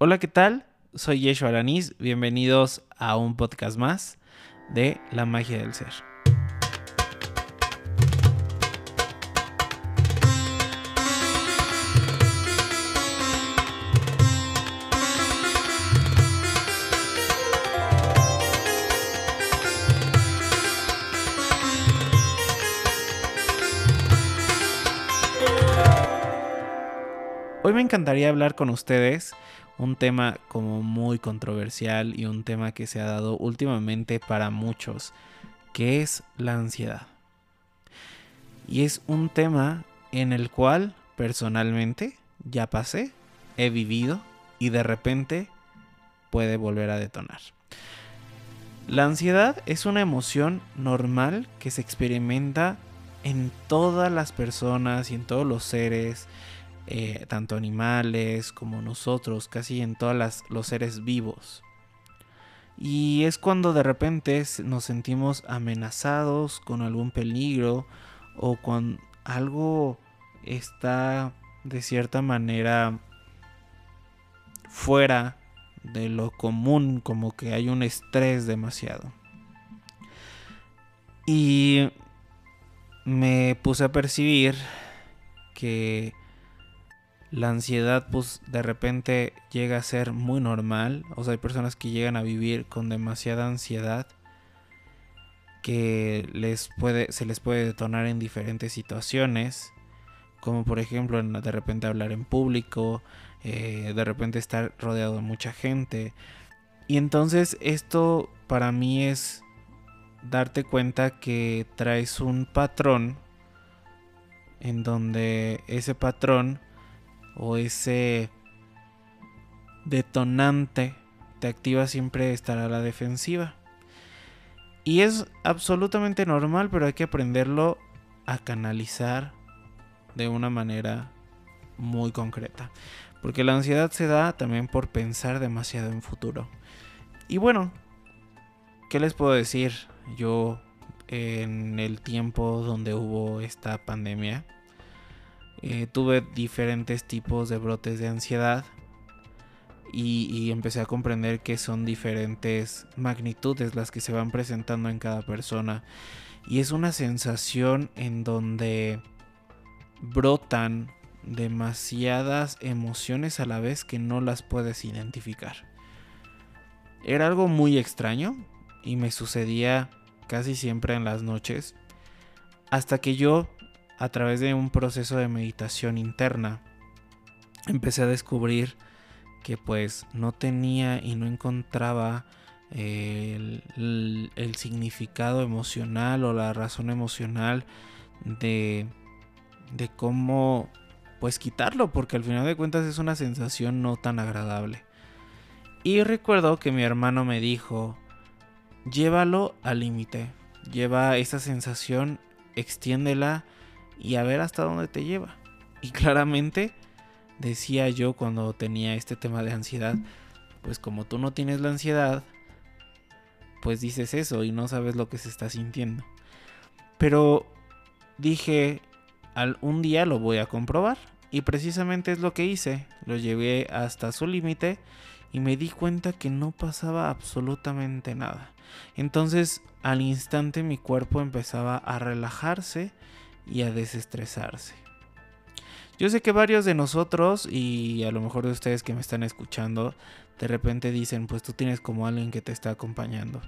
Hola, ¿qué tal? Soy Yeshua Aranis. Bienvenidos a un podcast más de La magia del ser. Hoy me encantaría hablar con ustedes un tema como muy controversial y un tema que se ha dado últimamente para muchos, que es la ansiedad. Y es un tema en el cual personalmente ya pasé, he vivido y de repente puede volver a detonar. La ansiedad es una emoción normal que se experimenta en todas las personas y en todos los seres, eh, tanto animales como nosotros, casi en todos los seres vivos. Y es cuando de repente nos sentimos amenazados con algún peligro o cuando algo está de cierta manera fuera de lo común, como que hay un estrés demasiado. Y me puse a percibir que la ansiedad pues de repente llega a ser muy normal. O sea, hay personas que llegan a vivir con demasiada ansiedad que les puede, se les puede detonar en diferentes situaciones. Como por ejemplo de repente hablar en público, eh, de repente estar rodeado de mucha gente. Y entonces esto para mí es darte cuenta que traes un patrón en donde ese patrón o ese detonante te activa siempre estar a la defensiva. Y es absolutamente normal, pero hay que aprenderlo a canalizar de una manera muy concreta. Porque la ansiedad se da también por pensar demasiado en futuro. Y bueno, ¿qué les puedo decir? Yo en el tiempo donde hubo esta pandemia, eh, tuve diferentes tipos de brotes de ansiedad y, empecé a comprender que son diferentes magnitudes las que se van presentando en cada persona. Y es una sensación en donde brotan demasiadas emociones a la vez que no las puedes identificar. Era algo muy extraño y me sucedía casi siempre en las noches. Hasta que yo a través de un proceso de meditación interna, empecé a descubrir que pues no tenía y no encontraba eh, el, significado emocional o la razón emocional de, de cómo pues quitarlo, porque al final de cuentas es una sensación no tan agradable. Y recuerdo que mi hermano me dijo, llévalo al límite, lleva esa sensación, extiéndela y a ver hasta dónde te lleva. Y claramente decía yo cuando tenía este tema de ansiedad, pues como tú no tienes la ansiedad, pues dices eso y no sabes lo que se está sintiendo. Pero dije, al, un día lo voy a comprobar. Y precisamente es lo que hice. Lo llevé hasta su límite y me di cuenta que no pasaba absolutamente nada. Entonces al instante mi cuerpo empezaba a relajarse y a desestresarse. Yo sé que varios de nosotros y a lo mejor de ustedes que me están escuchando, de repente dicen, pues tú tienes como alguien que te está acompañando.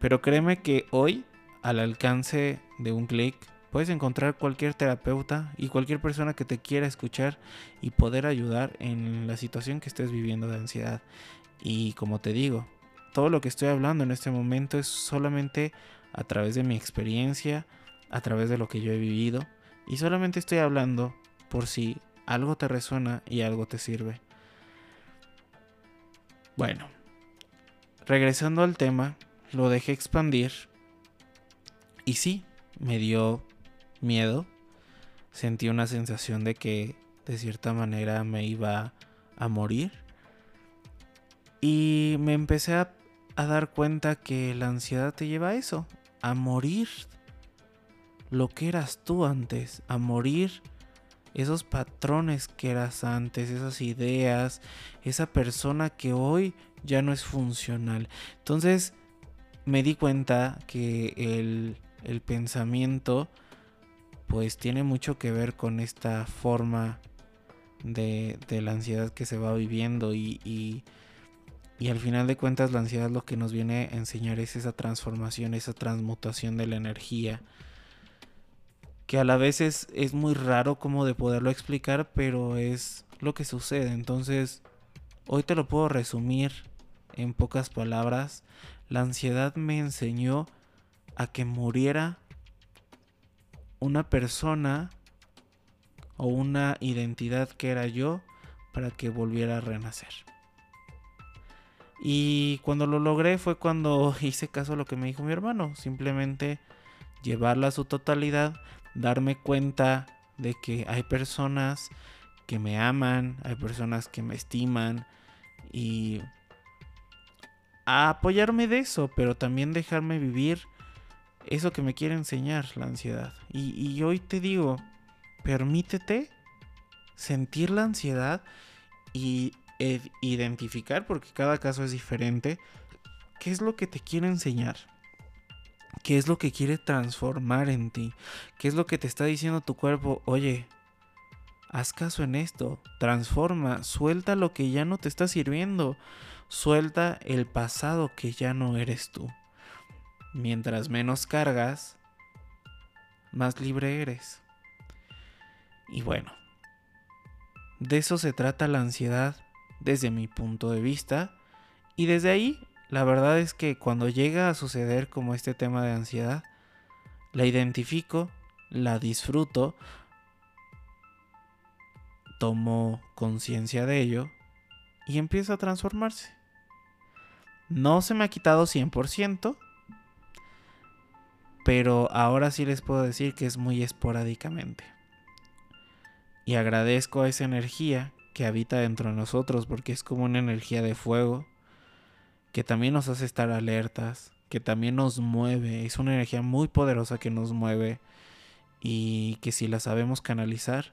Pero créeme que hoy, al alcance de un clic, puedes encontrar cualquier terapeuta y cualquier persona que te quiera escuchar y poder ayudar en la situación que estés viviendo de ansiedad. Y como te digo, todo lo que estoy hablando en este momento es solamente a través de mi experiencia, a través de lo que yo he vivido y solamente estoy hablando por si algo te resuena y algo te sirve. Bueno, regresando al tema, lo dejé expandir y sí, me dio miedo, sentí una sensación de que de cierta manera me iba a morir. Y me empecé a, a dar cuenta que la ansiedad te lleva a eso, a morir lo que eras tú antes, a morir esos patrones que eras antes, esas ideas, esa persona que hoy ya no es funcional. Entonces me di cuenta que el, el pensamiento pues tiene mucho que ver con esta forma de, de la ansiedad que se va viviendo y, y, y, al final de cuentas la ansiedad lo que nos viene a enseñar es esa transformación, esa transmutación de la energía que a la vez es, es muy raro como de poderlo explicar, pero es lo que sucede. Entonces, hoy te lo puedo resumir en pocas palabras. La ansiedad me enseñó a que muriera una persona o una identidad que era yo para que volviera a renacer. Y cuando lo logré fue cuando hice caso a lo que me dijo mi hermano, simplemente llevarla a su totalidad, darme cuenta de que hay personas que me aman, hay personas que me estiman y a apoyarme de eso, pero también dejarme vivir eso que me quiere enseñar la ansiedad. Y, hoy te digo, permítete sentir la ansiedad y identificar, porque cada caso es diferente, qué es lo que te quiere enseñar. ¿Qué es lo que quiere transformar en ti? ¿Qué es lo que te está diciendo tu cuerpo? Oye, haz caso en esto, transforma, suelta lo que ya no te está sirviendo, suelta el pasado que ya no eres tú. Mientras menos cargas, más libre eres. Y bueno, de eso se trata la ansiedad desde mi punto de vista. Y desde ahí la verdad es que cuando llega a suceder como este tema de ansiedad, la identifico, la disfruto, tomo conciencia de ello y empieza a transformarse. No se me ha quitado 100%, pero ahora sí les puedo decir que es muy esporádicamente. Y agradezco a esa energía que habita dentro de nosotros porque es como una energía de fuego que también nos hace estar alertas, que también nos mueve, es una energía muy poderosa que nos mueve y que si la sabemos canalizar,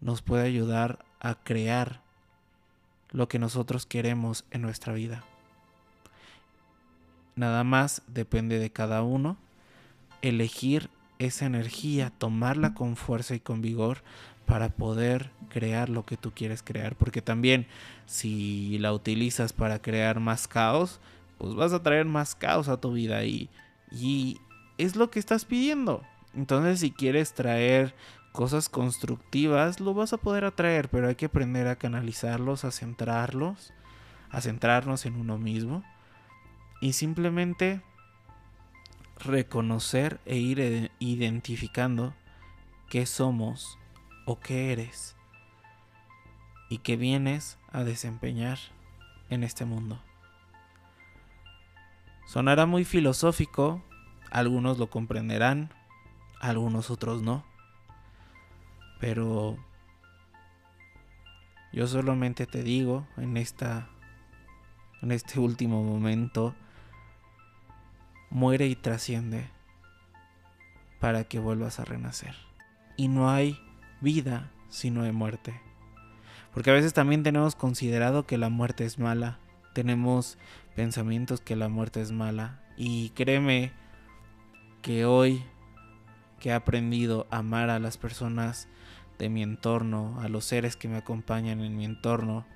nos puede ayudar a crear lo que nosotros queremos en nuestra vida. Nada más depende de cada uno elegir esa energía, tomarla con fuerza y con vigor para poder crear lo que tú quieres crear. Porque también si la utilizas para crear más caos, pues vas a traer más caos a tu vida y, y es lo que estás pidiendo. Entonces si quieres traer cosas constructivas, lo vas a poder atraer, pero hay que aprender a canalizarlos, a centrarlos, a centrarnos en uno mismo y simplemente reconocer e ir identificando qué somos o qué eres y qué vienes a desempeñar en este mundo. Sonará muy filosófico, algunos lo comprenderán, algunos otros no, pero yo solamente te digo en esta en este último momento muere y trasciende para que vuelvas a renacer. Y no hay vida sino de muerte. Porque a veces también tenemos considerado que la muerte es mala. Tenemos pensamientos que la muerte es mala. Y créeme que hoy que he aprendido a amar a las personas de mi entorno, a los seres que me acompañan en mi entorno,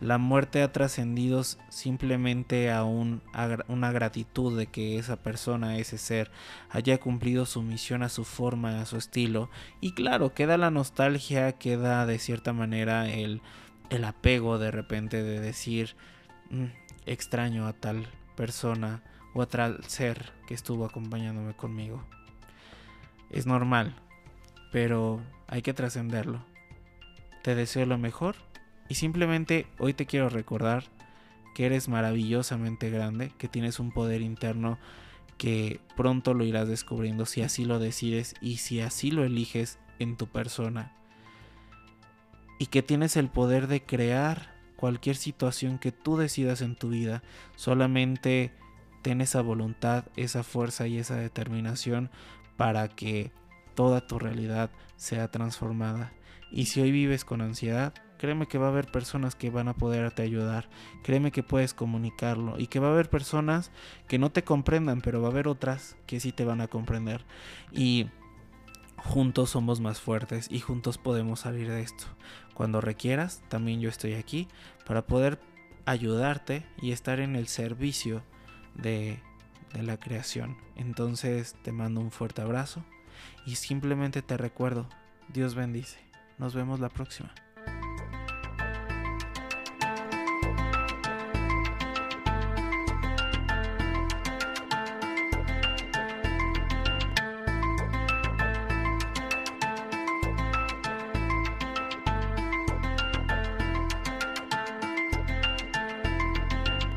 la muerte ha trascendido simplemente a, una gratitud de que esa persona, ese ser, haya cumplido su misión a su forma, a su estilo. Y claro, queda la nostalgia, queda de cierta manera el, apego de repente de decir, mm, extraño a tal persona o a tal ser que estuvo acompañándome conmigo. Es normal, pero hay que trascenderlo. Te deseo lo mejor y simplemente hoy te quiero recordar que eres maravillosamente grande, que tienes un poder interno que pronto lo irás descubriendo si así lo decides y si así lo eliges en tu persona. Y que tienes el poder de crear cualquier situación que tú decidas en tu vida. Solamente ten esa voluntad, esa fuerza y esa determinación para que toda tu realidad sea transformada Y si hoy vives con ansiedad, créeme que va a haber personas que van a poderte ayudar. Créeme que puedes comunicarlo y que va a haber personas que no te comprendan, pero va a haber otras que sí te van a comprender. Y juntos somos más fuertes y juntos podemos salir de esto. Cuando requieras, también yo estoy aquí para poder ayudarte y estar en el servicio de, de la creación. Entonces te mando un fuerte abrazo y simplemente te recuerdo, Dios bendice. Nos vemos la próxima.